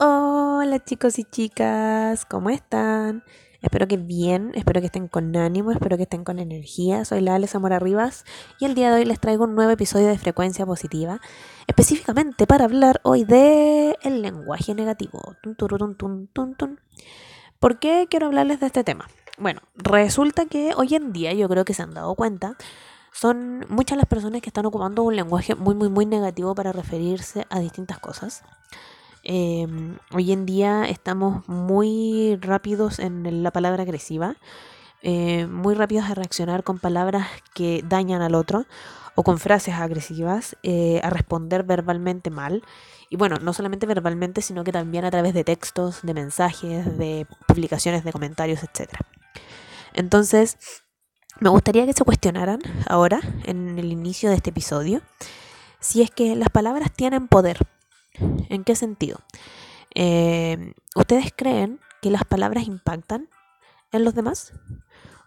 Hola chicos y chicas, ¿cómo están? Espero que bien, espero que estén con ánimo, espero que estén con energía. Soy la Ale Zamora Rivas y el día de hoy les traigo un nuevo episodio de Frecuencia Positiva, específicamente para hablar hoy de el lenguaje negativo. ¿Por qué quiero hablarles de este tema? Bueno, resulta que hoy en día yo creo que se han dado cuenta son muchas las personas que están ocupando un lenguaje muy, muy, muy negativo para referirse a distintas cosas. Em, hoy en día estamos muy rápidos en la palabra agresiva, eh, muy rápidos a reaccionar con palabras que dañan al otro o con frases agresivas, eh, a responder verbalmente mal. Y bueno, no solamente verbalmente, sino que también a través de textos, de mensajes, de publicaciones, de comentarios, etc. Entonces, me gustaría que se cuestionaran ahora, en el inicio de este episodio, si es que las palabras tienen poder ¿En qué sentido? Eh, ¿Ustedes creen que las palabras impactan en los demás?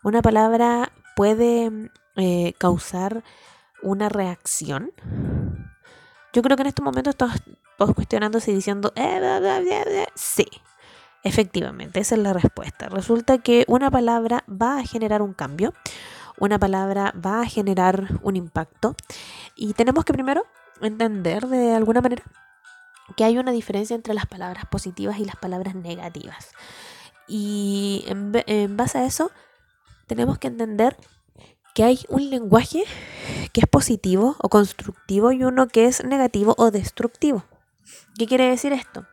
¿Una palabra puede eh, causar una reacción? Yo creo que en este momento estamos todos cuestionándose y diciendo, eh, sí, efectivamente, esa es la respuesta. Resulta que una palabra va a generar un cambio, una palabra va a generar un impacto y tenemos que primero entender de alguna manera que hay una diferencia entre las palabras positivas y las palabras negativas. Y en, base a eso, tenemos que entender que hay un lenguaje que es positivo o constructivo y uno que es negativo o destructivo. ¿Qué quiere decir esto?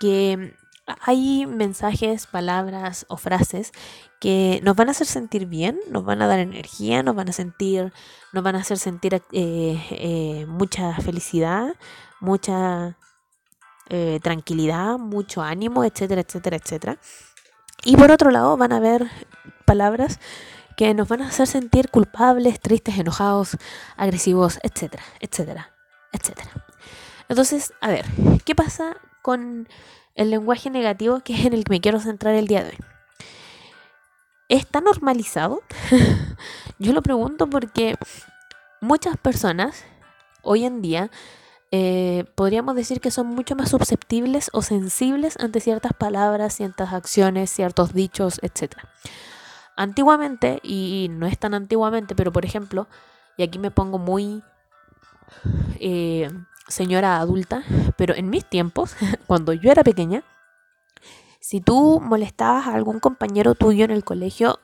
Que hay mensajes, palabras o frases que nos van a hacer sentir bien, nos van a dar energía, nos van a sentir, nos van a hacer sentir eh, eh, mucha felicidad, mucha eh, tranquilidad, mucho ánimo, etcétera, etcétera, etcétera. Y por otro lado van a haber palabras que nos van a hacer sentir culpables, tristes, enojados, agresivos, etcétera, etcétera, etcétera. Entonces, a ver, ¿qué pasa con el lenguaje negativo que es en el que me quiero centrar el día de hoy? ¿Está normalizado? Yo lo pregunto porque muchas personas hoy en día eh, podríamos decir que son mucho más susceptibles o sensibles ante ciertas palabras, ciertas acciones, ciertos dichos, etc. Antiguamente, y no es tan antiguamente, pero por ejemplo, y aquí me pongo muy eh, señora adulta, pero en mis tiempos, cuando yo era pequeña, si tú molestabas a algún compañero tuyo en el colegio,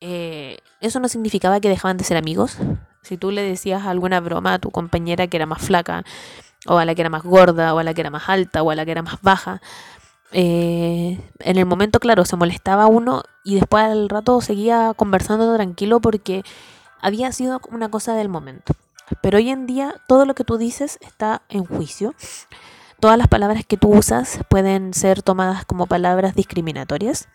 eh, eso no significaba que dejaban de ser amigos, si tú le decías alguna broma a tu compañera que era más flaca, o a la que era más gorda, o a la que era más alta, o a la que era más baja, eh, en el momento, claro, se molestaba uno y después al rato seguía conversando tranquilo porque había sido una cosa del momento. Pero hoy en día todo lo que tú dices está en juicio. Todas las palabras que tú usas pueden ser tomadas como palabras discriminatorias.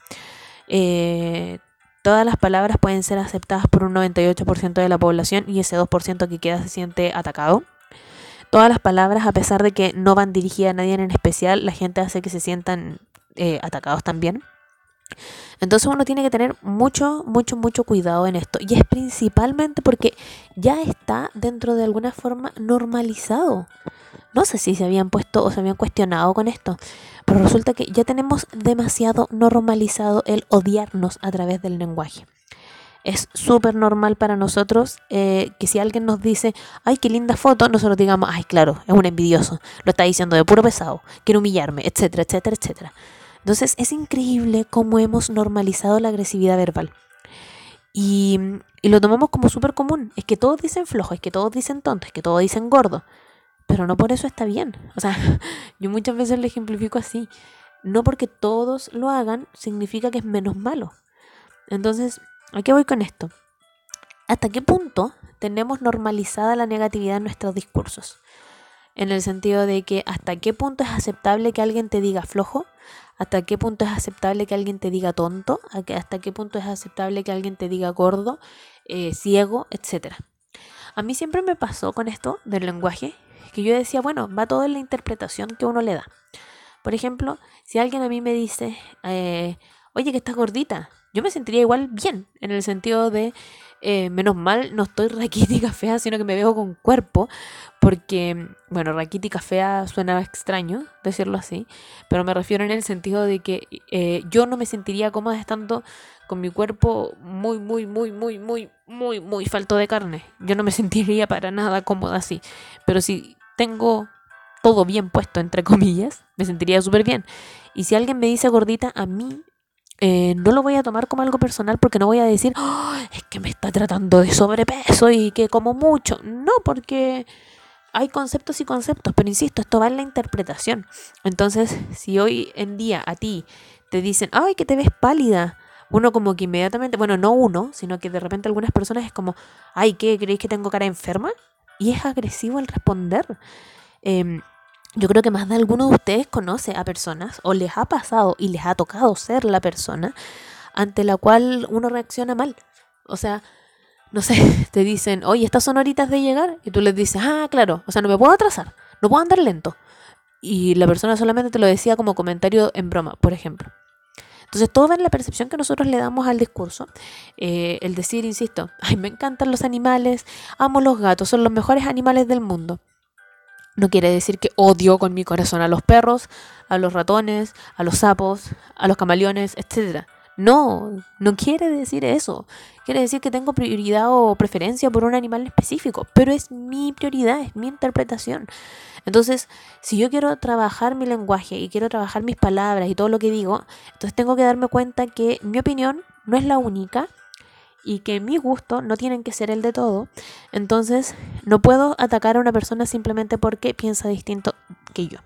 Eh, Todas las palabras pueden ser aceptadas por un 98% de la población y ese 2% que queda se siente atacado. Todas las palabras, a pesar de que no van dirigidas a nadie en especial, la gente hace que se sientan eh, atacados también. Entonces uno tiene que tener mucho, mucho, mucho cuidado en esto. Y es principalmente porque ya está dentro de alguna forma normalizado. No sé si se habían puesto o se habían cuestionado con esto, pero resulta que ya tenemos demasiado normalizado el odiarnos a través del lenguaje. Es súper normal para nosotros eh, que si alguien nos dice, ay, qué linda foto, nosotros digamos, ay, claro, es un envidioso, lo está diciendo de puro pesado, quiere humillarme, etcétera, etcétera, etcétera. Entonces es increíble cómo hemos normalizado la agresividad verbal. Y, y lo tomamos como súper común. Es que todos dicen flojo, es que todos dicen tonto, es que todos dicen gordo pero no por eso está bien. O sea, yo muchas veces lo ejemplifico así. No porque todos lo hagan significa que es menos malo. Entonces, ¿a qué voy con esto? ¿Hasta qué punto tenemos normalizada la negatividad en nuestros discursos? En el sentido de que hasta qué punto es aceptable que alguien te diga flojo, hasta qué punto es aceptable que alguien te diga tonto, hasta qué punto es aceptable que alguien te diga gordo, eh, ciego, etc. A mí siempre me pasó con esto del lenguaje que yo decía, bueno, va todo en la interpretación que uno le da. Por ejemplo, si alguien a mí me dice, eh, oye, que estás gordita, yo me sentiría igual bien, en el sentido de, eh, menos mal, no estoy raquítica fea, sino que me veo con cuerpo, porque, bueno, raquítica fea suena extraño decirlo así, pero me refiero en el sentido de que eh, yo no me sentiría cómoda estando con mi cuerpo muy, muy, muy, muy, muy, muy, muy falto de carne. Yo no me sentiría para nada cómoda así, pero si tengo todo bien puesto, entre comillas, me sentiría súper bien. Y si alguien me dice gordita, a mí eh, no lo voy a tomar como algo personal porque no voy a decir, oh, es que me está tratando de sobrepeso y que como mucho. No, porque hay conceptos y conceptos, pero insisto, esto va en la interpretación. Entonces, si hoy en día a ti te dicen, ay, que te ves pálida, uno como que inmediatamente, bueno, no uno, sino que de repente algunas personas es como, ay, ¿qué? ¿Creéis que tengo cara enferma? Y es agresivo el responder. Em, yo creo que más de alguno de ustedes conoce a personas o les ha pasado y les ha tocado ser la persona ante la cual uno reacciona mal. O sea, no sé, te dicen, oye, estas son horitas de llegar y tú les dices, ah, claro, o sea, no me puedo atrasar, no puedo andar lento. Y la persona solamente te lo decía como comentario en broma, por ejemplo. Entonces, todo va en la percepción que nosotros le damos al discurso. Eh, el decir, insisto, ay, me encantan los animales, amo los gatos, son los mejores animales del mundo. No quiere decir que odio con mi corazón a los perros, a los ratones, a los sapos, a los camaleones, etc. No, no quiere decir eso. Quiere decir que tengo prioridad o preferencia por un animal específico, pero es mi prioridad, es mi interpretación. Entonces, si yo quiero trabajar mi lenguaje y quiero trabajar mis palabras y todo lo que digo, entonces tengo que darme cuenta que mi opinión no es la única y que mi gusto no tienen que ser el de todo. Entonces, no puedo atacar a una persona simplemente porque piensa distinto que yo.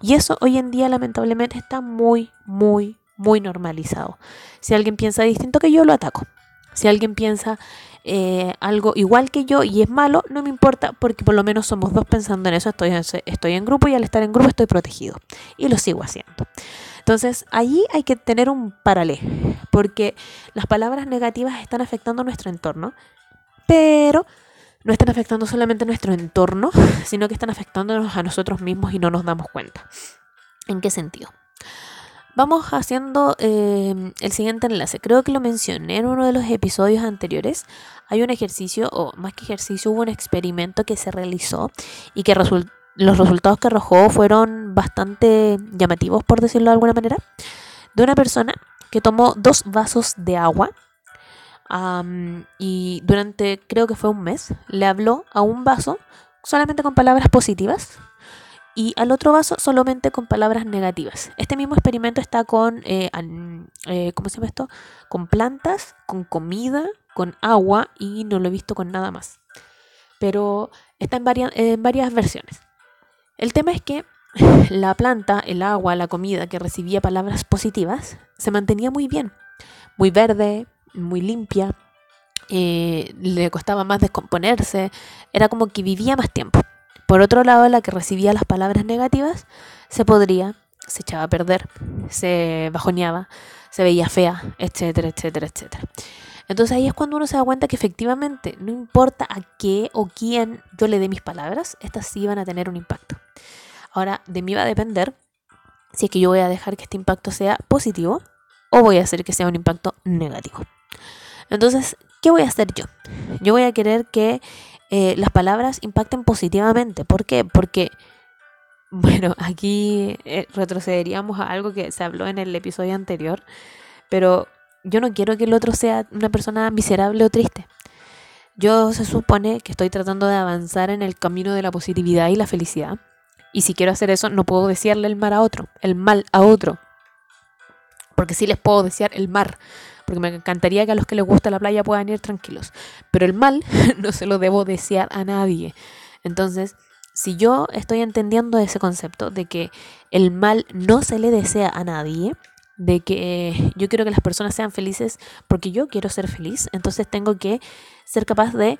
Y eso hoy en día lamentablemente está muy, muy, muy normalizado. Si alguien piensa distinto que yo, lo ataco. Si alguien piensa eh, algo igual que yo y es malo, no me importa porque por lo menos somos dos pensando en eso. Estoy, estoy en grupo y al estar en grupo estoy protegido. Y lo sigo haciendo. Entonces, allí hay que tener un paralelo, porque las palabras negativas están afectando nuestro entorno, pero no están afectando solamente nuestro entorno, sino que están afectándonos a nosotros mismos y no nos damos cuenta. ¿En qué sentido? Vamos haciendo em, el siguiente enlace. Creo que lo mencioné en uno de los episodios anteriores. Hay un ejercicio, o más que ejercicio, hubo un experimento que se realizó y que los resultados que arrojó fueron bastante llamativos, por decirlo de alguna manera, de una persona que tomó dos vasos de agua y durante, creo que fue un mes, le habló a un vaso solamente con palabras positivas y al otro vaso solamente con palabras negativas. Este mismo experimento está con, eh, eh, ¿cómo se llama esto? Con plantas, con comida, con agua y no lo he visto con nada más. Pero está en, en varias versiones. El tema es que la planta, el agua, la comida que recibía palabras positivas se mantenía muy bien, muy verde, muy limpia, eh, le costaba más descomponerse, era como que vivía más tiempo. Por otro lado, la que recibía las palabras negativas se podría, se echaba a perder, se bajoneaba, se veía fea, etcétera, etcétera, etcétera. Entonces ahí es cuando uno se da cuenta que efectivamente, no importa a qué o quién yo le dé mis palabras, estas sí van a tener un impacto. Ahora, de mí va a depender si es que yo voy a dejar que este impacto sea positivo o voy a hacer que sea un impacto negativo. Entonces, ¿qué voy a hacer yo? Yo voy a querer que eh, las palabras impacten positivamente. ¿Por qué? Porque, bueno, aquí eh, retrocederíamos a algo que se habló en el episodio anterior, pero yo no quiero que el otro sea una persona miserable o triste. Yo se supone que estoy tratando de avanzar en el camino de la positividad y la felicidad. Y si quiero hacer eso, no puedo desearle el mal a otro, el mal a otro. Porque sí les puedo desear el mar. Porque me encantaría que a los que les gusta la playa puedan ir tranquilos. Pero el mal no se lo debo desear a nadie. Entonces, si yo estoy entendiendo ese concepto de que el mal no se le desea a nadie, de que yo quiero que las personas sean felices porque yo quiero ser feliz, entonces tengo que ser capaz de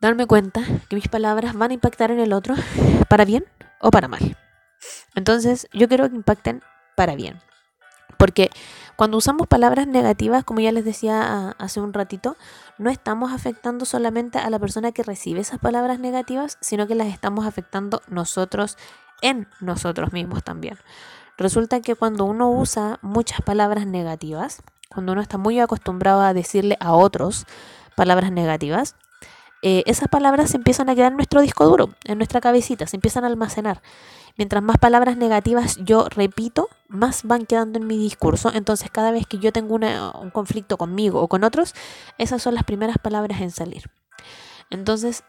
darme cuenta que mis palabras van a impactar en el otro para bien o para mal. Entonces yo quiero que impacten para bien. Porque cuando usamos palabras negativas, como ya les decía hace un ratito, no estamos afectando solamente a la persona que recibe esas palabras negativas, sino que las estamos afectando nosotros en nosotros mismos también. Resulta que cuando uno usa muchas palabras negativas, cuando uno está muy acostumbrado a decirle a otros palabras negativas, eh, esas palabras se empiezan a quedar en nuestro disco duro, en nuestra cabecita, se empiezan a almacenar. Mientras más palabras negativas yo repito, más van quedando en mi discurso. Entonces cada vez que yo tengo un conflicto conmigo o con otros, esas son las primeras palabras en salir. Entonces,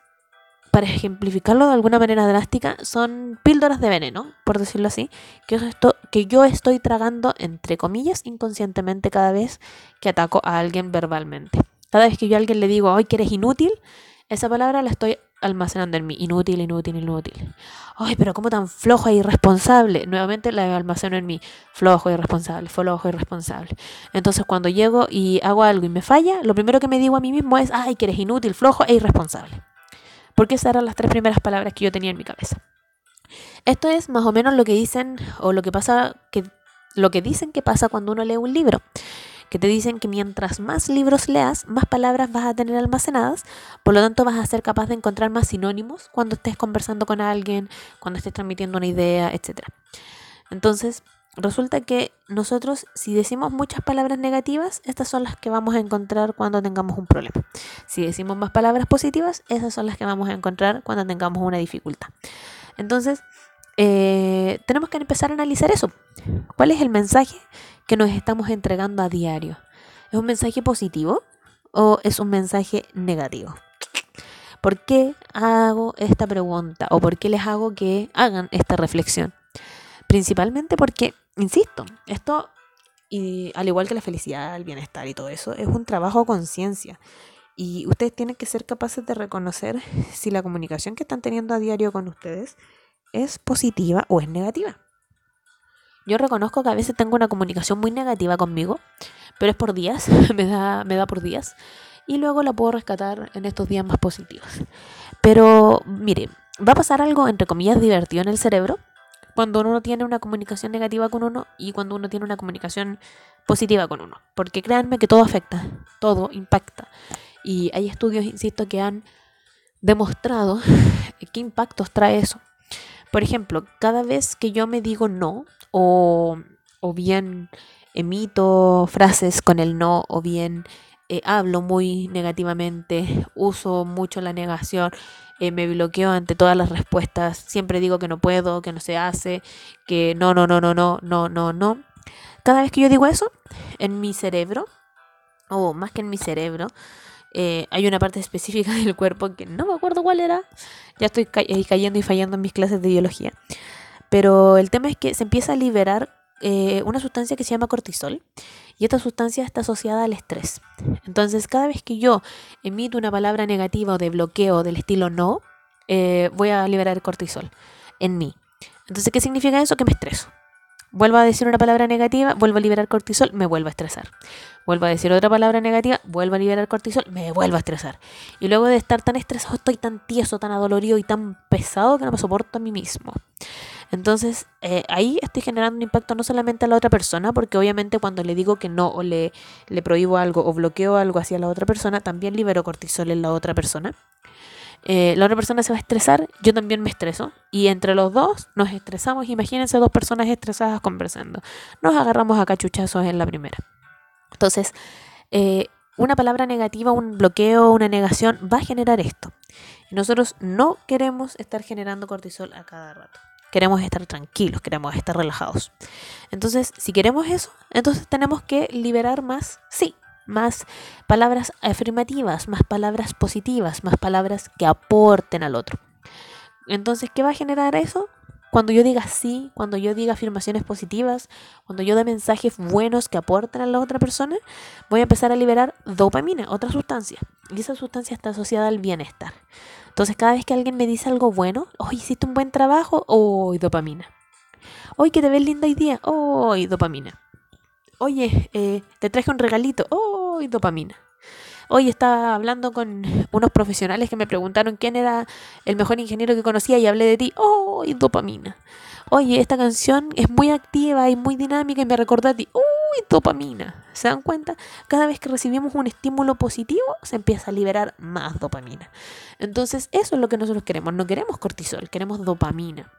para ejemplificarlo de alguna manera drástica, son píldoras de veneno, por decirlo así, que, esto, que yo estoy tragando, entre comillas, inconscientemente cada vez que ataco a alguien verbalmente. Cada vez que yo a alguien le digo, hoy que eres inútil, esa palabra la estoy almacenando en mí. Inútil, inútil, inútil. Ay, pero como tan flojo e irresponsable. Nuevamente la almaceno en mí. Flojo, irresponsable, flojo, irresponsable. Entonces cuando llego y hago algo y me falla, lo primero que me digo a mí mismo es, ay, que eres inútil, flojo e irresponsable. Porque esas eran las tres primeras palabras que yo tenía en mi cabeza. Esto es más o menos lo que dicen o lo que pasa que lo que dicen que pasa cuando uno lee un libro que te dicen que mientras más libros leas, más palabras vas a tener almacenadas, por lo tanto vas a ser capaz de encontrar más sinónimos cuando estés conversando con alguien, cuando estés transmitiendo una idea, etc. Entonces, resulta que nosotros, si decimos muchas palabras negativas, estas son las que vamos a encontrar cuando tengamos un problema. Si decimos más palabras positivas, esas son las que vamos a encontrar cuando tengamos una dificultad. Entonces, eh, tenemos que empezar a analizar eso. ¿Cuál es el mensaje que nos estamos entregando a diario? ¿Es un mensaje positivo o es un mensaje negativo? ¿Por qué hago esta pregunta o por qué les hago que hagan esta reflexión? Principalmente porque, insisto, esto, y al igual que la felicidad, el bienestar y todo eso, es un trabajo a conciencia. Y ustedes tienen que ser capaces de reconocer si la comunicación que están teniendo a diario con ustedes es positiva o es negativa. Yo reconozco que a veces tengo una comunicación muy negativa conmigo, pero es por días, me da, me da por días, y luego la puedo rescatar en estos días más positivos. Pero mire, va a pasar algo entre comillas divertido en el cerebro cuando uno tiene una comunicación negativa con uno y cuando uno tiene una comunicación positiva con uno. Porque créanme que todo afecta, todo impacta. Y hay estudios, insisto, que han demostrado qué impactos trae eso. Por ejemplo, cada vez que yo me digo no o, bien emito frases con el no o bien eh, hablo muy negativamente, uso mucho la negación, eh, me bloqueo ante todas las respuestas, siempre digo que no puedo, que no se hace, que no, no, no, no, no, no, no, no. Cada vez que yo digo eso, en mi cerebro, o más que en mi cerebro, eh, hay una parte específica del cuerpo que no me acuerdo cuál era. Ya estoy eh, cayendo y fallando en mis clases de biología. Pero el tema es que se empieza a liberar eh, una sustancia que se llama cortisol. Y esta sustancia está asociada al estrés. Entonces, cada vez que yo emito una palabra negativa o de bloqueo del estilo no, voy a liberar cortisol en mí. Entonces, ¿qué significa eso? Que me estreso. Vuelvo a decir una palabra negativa, vuelvo a liberar cortisol, me vuelvo a estresar. Vuelvo a decir otra palabra negativa, vuelvo a liberar cortisol, me vuelvo a estresar. Y luego de estar tan estresado, estoy tan tieso, tan adolorido y tan pesado que no me soporto a mí mismo. Entonces, eh, ahí estoy generando un impacto no solamente a la otra persona, porque obviamente cuando le digo que no o le, le prohíbo algo o bloqueo algo hacia la otra persona, también libero cortisol en la otra persona. Eh, la otra persona se va a estresar, yo también me estreso. Y entre los dos nos estresamos. Imagínense dos personas estresadas conversando. Nos agarramos a cachuchazos en la primera. Entonces, eh, una palabra negativa, un bloqueo, una negación va a generar esto. Nosotros no queremos estar generando cortisol a cada rato. Queremos estar tranquilos, queremos estar relajados. Entonces, si queremos eso, entonces tenemos que liberar más, sí, más palabras afirmativas, más palabras positivas, más palabras que aporten al otro. Entonces, ¿qué va a generar eso? Cuando yo diga sí, cuando yo diga afirmaciones positivas, cuando yo dé mensajes buenos que aporten a la otra persona, voy a empezar a liberar dopamina, otra sustancia. Y esa sustancia está asociada al bienestar. Entonces, cada vez que alguien me dice algo bueno, hoy hiciste un buen trabajo, hoy dopamina. Hoy que te ves linda hoy día, hoy dopamina. Oye, eh, te traje un regalito, oh, dopamina. Hoy estaba hablando con unos profesionales que me preguntaron quién era el mejor ingeniero que conocía y hablé de ti. ¡Oh! Dopamina. Oye, esta canción es muy activa y muy dinámica y me recordó a ti. ¡Uy! dopamina. ¿Se dan cuenta? Cada vez que recibimos un estímulo positivo, se empieza a liberar más dopamina. Entonces, eso es lo que nosotros queremos. No queremos cortisol, queremos dopamina.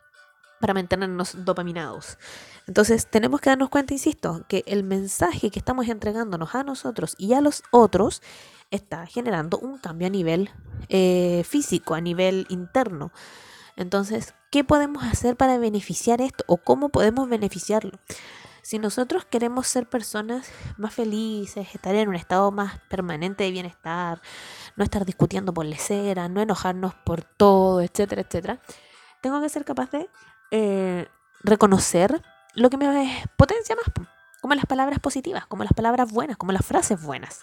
Para mantenernos dopaminados. Entonces tenemos que darnos cuenta, insisto, que el mensaje que estamos entregándonos a nosotros y a los otros está generando un cambio a nivel eh, físico, a nivel interno. Entonces, ¿qué podemos hacer para beneficiar esto o cómo podemos beneficiarlo? Si nosotros queremos ser personas más felices, estar en un estado más permanente de bienestar, no estar discutiendo por lecera, no enojarnos por todo, etcétera, etcétera, tengo que ser capaz de eh, reconocer lo que me potencia más, como las palabras positivas, como las palabras buenas, como las frases buenas.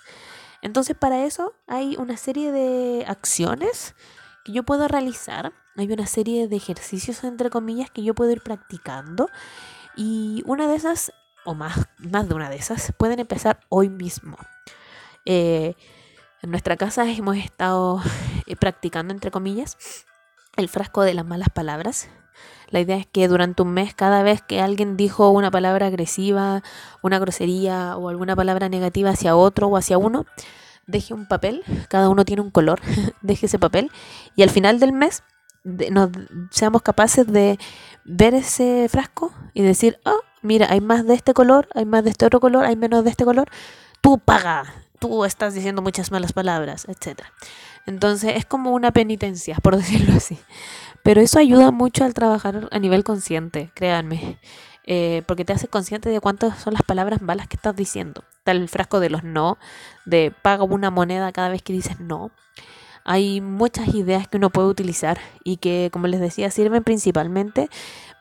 Entonces para eso hay una serie de acciones que yo puedo realizar, hay una serie de ejercicios entre comillas que yo puedo ir practicando y una de esas, o más, más de una de esas, pueden empezar hoy mismo. Eh, en nuestra casa hemos estado eh, practicando entre comillas el frasco de las malas palabras la idea es que durante un mes, cada vez que alguien dijo una palabra agresiva, una grosería o alguna palabra negativa hacia otro o hacia uno, deje un papel, cada uno tiene un color, deje ese papel y al final del mes nos, seamos capaces de ver ese frasco y decir, oh, mira, hay más de este color, hay más de este otro color, hay menos de este color, tú paga, tú estás diciendo muchas malas palabras, etc. Entonces es como una penitencia, por decirlo así. Pero eso ayuda mucho al trabajar a nivel consciente, créanme. Eh, porque te hace consciente de cuántas son las palabras malas que estás diciendo. Está el frasco de los no, de paga una moneda cada vez que dices no. Hay muchas ideas que uno puede utilizar y que, como les decía, sirven principalmente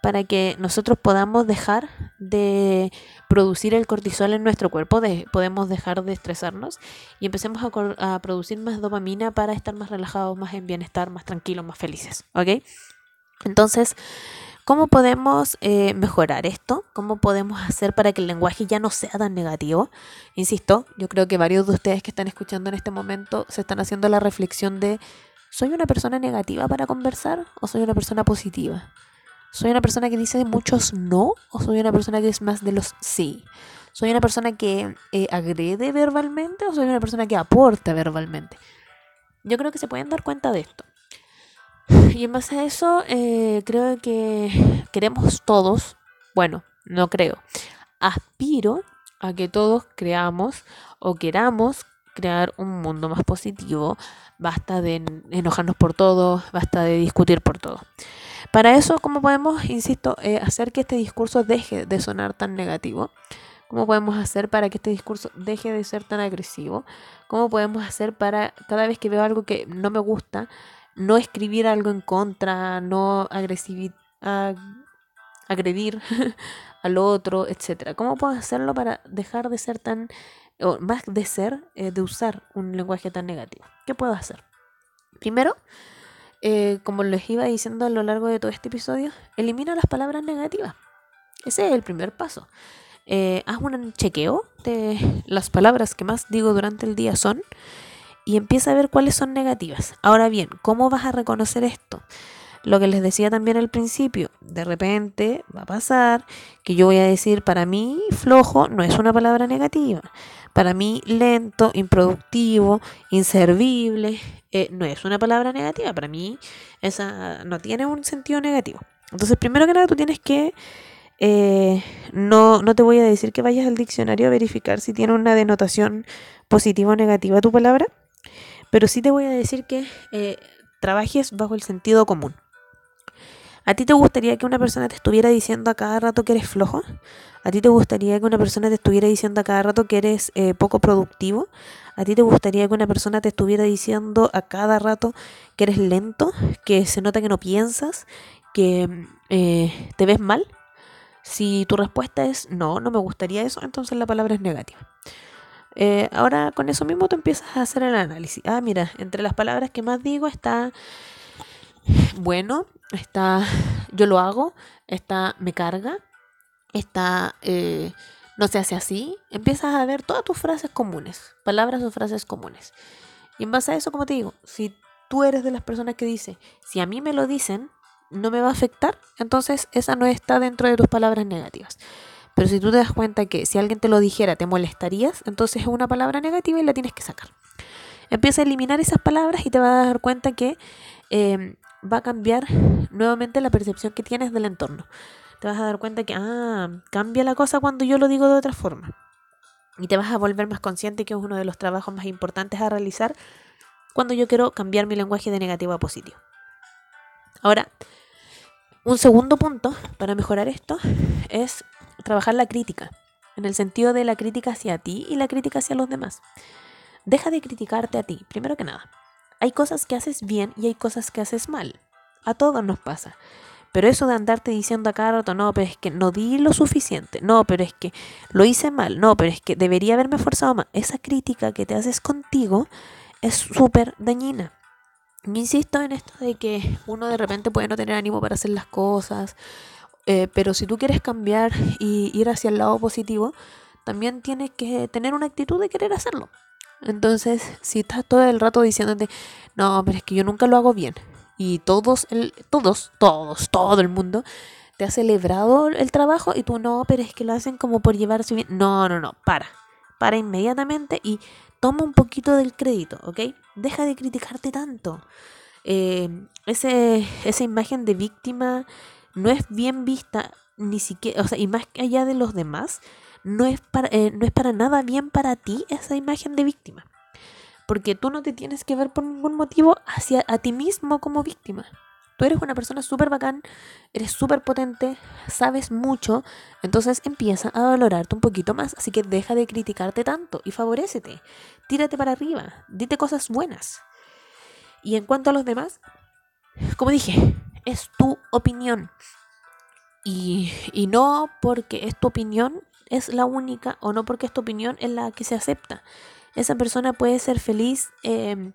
para que nosotros podamos dejar de producir el cortisol en nuestro cuerpo, de, podemos dejar de estresarnos y empecemos a, producir más dopamina para estar más relajados, más en bienestar, más tranquilos, más felices. ¿Ok? Entonces, ¿cómo podemos eh, mejorar esto? ¿Cómo podemos hacer para que el lenguaje ya no sea tan negativo? Insisto, yo creo que varios de ustedes que están escuchando en este momento se están haciendo la reflexión de, ¿soy una persona negativa para conversar o soy una persona positiva? ¿Soy una persona que dice muchos no o soy una persona que es más de los sí? ¿Soy una persona que eh, agrede verbalmente o soy una persona que aporta verbalmente? Yo creo que se pueden dar cuenta de esto. Y en base a eso, eh, creo que queremos todos, bueno, no creo, aspiro a que todos creamos o queramos crear un mundo más positivo. Basta de enojarnos por todo, basta de discutir por todo. Para eso, ¿cómo podemos, insisto, eh, hacer que este discurso deje de sonar tan negativo? ¿Cómo podemos hacer para que este discurso deje de ser tan agresivo? ¿Cómo podemos hacer para cada vez que veo algo que no me gusta, no escribir algo en contra, no agredir al otro, etcétera? ¿Cómo puedo hacerlo para dejar de ser tan, o más de ser, eh, de usar un lenguaje tan negativo? ¿Qué puedo hacer? Primero, eh, como les iba diciendo a lo largo de todo este episodio, elimina las palabras negativas. Ese es el primer paso. Eh, haz un chequeo de las palabras que más digo durante el día son y empieza a ver cuáles son negativas. Ahora bien, ¿cómo vas a reconocer esto? Lo que les decía también al principio, de repente va a pasar que yo voy a decir, para mí flojo no es una palabra negativa. Para mí lento, improductivo, inservible, eh, no es una palabra negativa. Para mí esa no tiene un sentido negativo. Entonces, primero que nada, tú tienes que... Eh, no, no te voy a decir que vayas al diccionario a verificar si tiene una denotación positiva o negativa tu palabra, pero sí te voy a decir que eh, trabajes bajo el sentido común. ¿A ti te gustaría que una persona te estuviera diciendo a cada rato que eres flojo? ¿A ti te gustaría que una persona te estuviera diciendo a cada rato que eres eh, poco productivo? ¿A ti te gustaría que una persona te estuviera diciendo a cada rato que eres lento, que se nota que no piensas, que eh, te ves mal? Si tu respuesta es no, no me gustaría eso, entonces la palabra es negativa. Eh, ahora con eso mismo tú empiezas a hacer el análisis. Ah, mira, entre las palabras que más digo está bueno, está yo lo hago, está me carga, está eh, no se hace así. Empiezas a ver todas tus frases comunes, palabras o frases comunes. Y en base a eso, como te digo, si tú eres de las personas que dice, si a mí me lo dicen, no me va a afectar, entonces esa no está dentro de tus palabras negativas. Pero si tú te das cuenta que si alguien te lo dijera te molestarías, entonces es una palabra negativa y la tienes que sacar. Empieza a eliminar esas palabras y te vas a dar cuenta que eh, va a cambiar nuevamente la percepción que tienes del entorno. Te vas a dar cuenta que, ah, cambia la cosa cuando yo lo digo de otra forma. Y te vas a volver más consciente que es uno de los trabajos más importantes a realizar cuando yo quiero cambiar mi lenguaje de negativo a positivo. Ahora, un segundo punto para mejorar esto es trabajar la crítica, en el sentido de la crítica hacia ti y la crítica hacia los demás. Deja de criticarte a ti, primero que nada. Hay cosas que haces bien y hay cosas que haces mal. A todos nos pasa. Pero eso de andarte diciendo a cada rato, no, pero es que no di lo suficiente, no, pero es que lo hice mal, no, pero es que debería haberme esforzado más. Esa crítica que te haces contigo es súper dañina. insisto en esto de que uno de repente puede no tener ánimo para hacer las cosas, eh, pero si tú quieres cambiar y ir hacia el lado positivo, también tienes que tener una actitud de querer hacerlo. Entonces, si estás todo el rato diciéndote, no, pero es que yo nunca lo hago bien, y todos, el, todos, todos, todo el mundo te ha celebrado el trabajo y tú no, pero es que lo hacen como por llevarse bien. No, no, no, para. Para inmediatamente y toma un poquito del crédito, ¿ok? Deja de criticarte tanto. Eh, ese, esa imagen de víctima no es bien vista, ni siquiera, o sea, y más allá de los demás, no es para, eh, no es para nada bien para ti esa imagen de víctima porque tú no te tienes que ver por ningún motivo hacia a ti mismo como víctima. Tú eres una persona súper bacán, eres súper potente, sabes mucho, entonces empieza a valorarte un poquito más, así que deja de criticarte tanto y favorecete, tírate para arriba, dite cosas buenas. Y en cuanto a los demás, como dije, es tu opinión. Y, y no porque es tu opinión es la única o no porque es tu opinión es la que se acepta. Esa persona puede ser feliz em,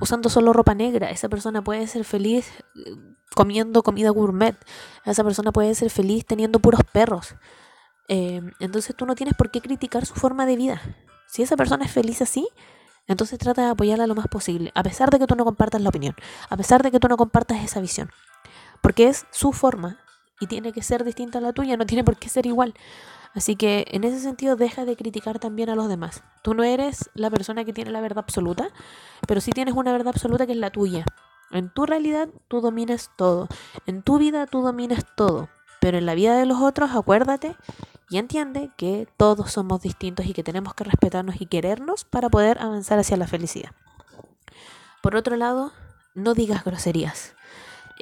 usando solo ropa negra. Esa persona puede ser feliz eh, comiendo comida gourmet. Esa persona puede ser feliz teniendo puros perros. Em, entonces tú no tienes por qué criticar su forma de vida. Si esa persona es feliz así, entonces trata de apoyarla lo más posible, a pesar de que tú no compartas la opinión, a pesar de que tú no compartas esa visión. Porque es su forma y tiene que ser distinta a la tuya, no tiene por qué ser igual. Así que en ese sentido deja de criticar también a los demás. Tú no eres la persona que tiene la verdad absoluta, pero sí tienes una verdad absoluta que es la tuya. En tu realidad tú dominas todo. En tu vida tú dominas todo. Pero en la vida de los otros acuérdate y entiende que todos somos distintos y que tenemos que respetarnos y querernos para poder avanzar hacia la felicidad. Por otro lado, no digas groserías.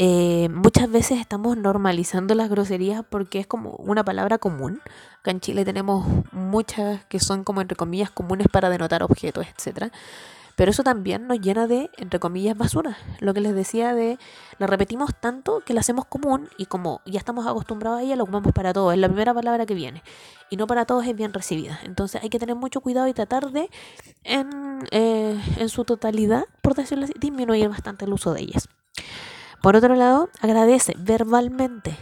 Eh, muchas veces estamos normalizando las groserías porque es como una palabra común. Acá en Chile tenemos muchas que son como entre comillas comunes para denotar objetos, etc. Pero eso también nos llena de, entre comillas, basura. Lo que les decía de, la repetimos tanto que la hacemos común y como ya estamos acostumbrados a ella, lo ocupamos para todo. Es la primera palabra que viene. Y no para todos es bien recibida. Entonces hay que tener mucho cuidado y tratar de, en, eh, en su totalidad, por decirlo así, disminuir bastante el uso de ellas. Por otro lado, agradece verbalmente.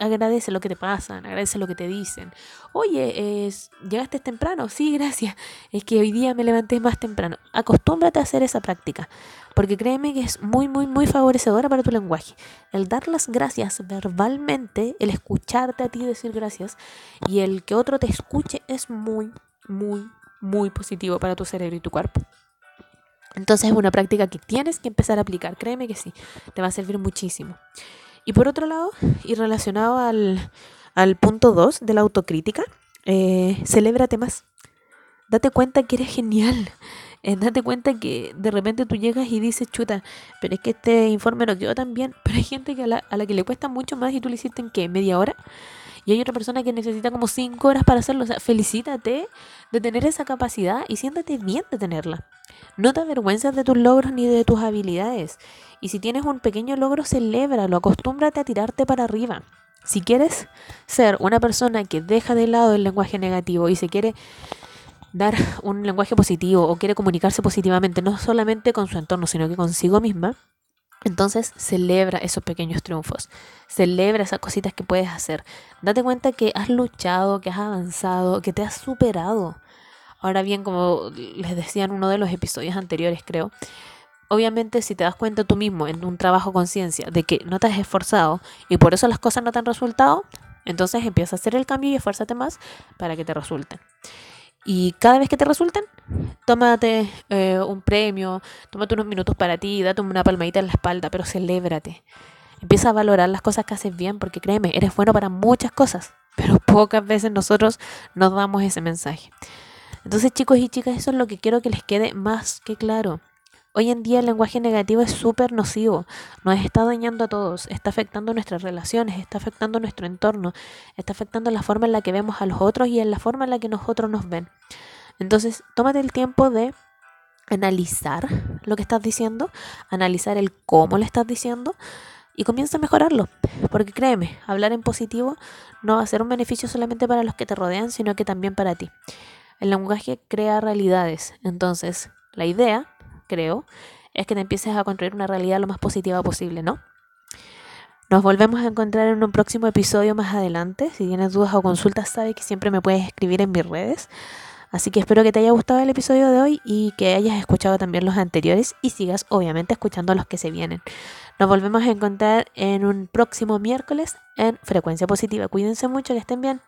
Agradece lo que te pasan, agradece lo que te dicen. Oye, es, ¿llegaste temprano? Sí, gracias. Es que hoy día me levanté más temprano. Acostúmbrate a hacer esa práctica, porque créeme que es muy, muy, muy favorecedora para tu lenguaje. El dar las gracias verbalmente, el escucharte a ti decir gracias y el que otro te escuche es muy, muy, muy positivo para tu cerebro y tu cuerpo. Entonces es una práctica que tienes que empezar a aplicar, créeme que sí, te va a servir muchísimo. Y por otro lado, y relacionado al, al punto 2 de la autocrítica, eh, celébrate más. Date cuenta que eres genial. Eh, date cuenta que de repente tú llegas y dices, chuta, pero es que este informe no quedó tan bien. Pero hay gente que a la, a la que le cuesta mucho más y tú le hiciste en qué, media hora. Y hay otra persona que necesita como 5 horas para hacerlo. O sea, felicítate de tener esa capacidad y siéntate bien de tenerla. No te avergüences de tus logros ni de tus habilidades. Y si tienes un pequeño logro, celébralo, acostúmbrate a tirarte para arriba. Si quieres ser una persona que deja de lado el lenguaje negativo y se quiere dar un lenguaje positivo o quiere comunicarse positivamente, no solamente con su entorno, sino que consigo misma, entonces celebra esos pequeños triunfos, celebra esas cositas que puedes hacer. Date cuenta que has luchado, que has avanzado, que te has superado. Ahora bien, como les decía en uno de los episodios anteriores, creo, obviamente si te das cuenta tú mismo en un trabajo conciencia de que no te has esforzado y por eso las cosas no te han resultado, entonces empieza a hacer el cambio y esfuérzate más para que te resulten. Y cada vez que te resulten, tómate eh, un premio, tómate unos minutos para ti, date una palmadita en la espalda, pero celébrate. Empieza a valorar las cosas que haces bien, porque créeme, eres bueno para muchas cosas, pero pocas veces nosotros nos damos ese mensaje. Entonces, chicos y chicas, eso es lo que quiero que les quede más que claro. Hoy en día el lenguaje negativo es súper nocivo, nos está dañando a todos, está afectando nuestras relaciones, está afectando nuestro entorno, está afectando la forma en la que vemos a los otros y en la forma en la que nosotros nos ven. Entonces, tómate el tiempo de analizar lo que estás diciendo, analizar el cómo le estás diciendo y comienza a mejorarlo. Porque créeme, hablar en positivo no va a ser un beneficio solamente para los que te rodean, sino que también para ti. El lenguaje crea realidades. Entonces, la idea, creo, es que te empieces a construir una realidad lo más positiva posible, ¿no? Nos volvemos a encontrar en un próximo episodio más adelante. Si tienes dudas o consultas, sabes que siempre me puedes escribir en mis redes. Así que espero que te haya gustado el episodio de hoy y que hayas escuchado también los anteriores y sigas obviamente escuchando los que se vienen. Nos volvemos a encontrar en un próximo miércoles en Frecuencia Positiva. Cuídense mucho, que estén bien.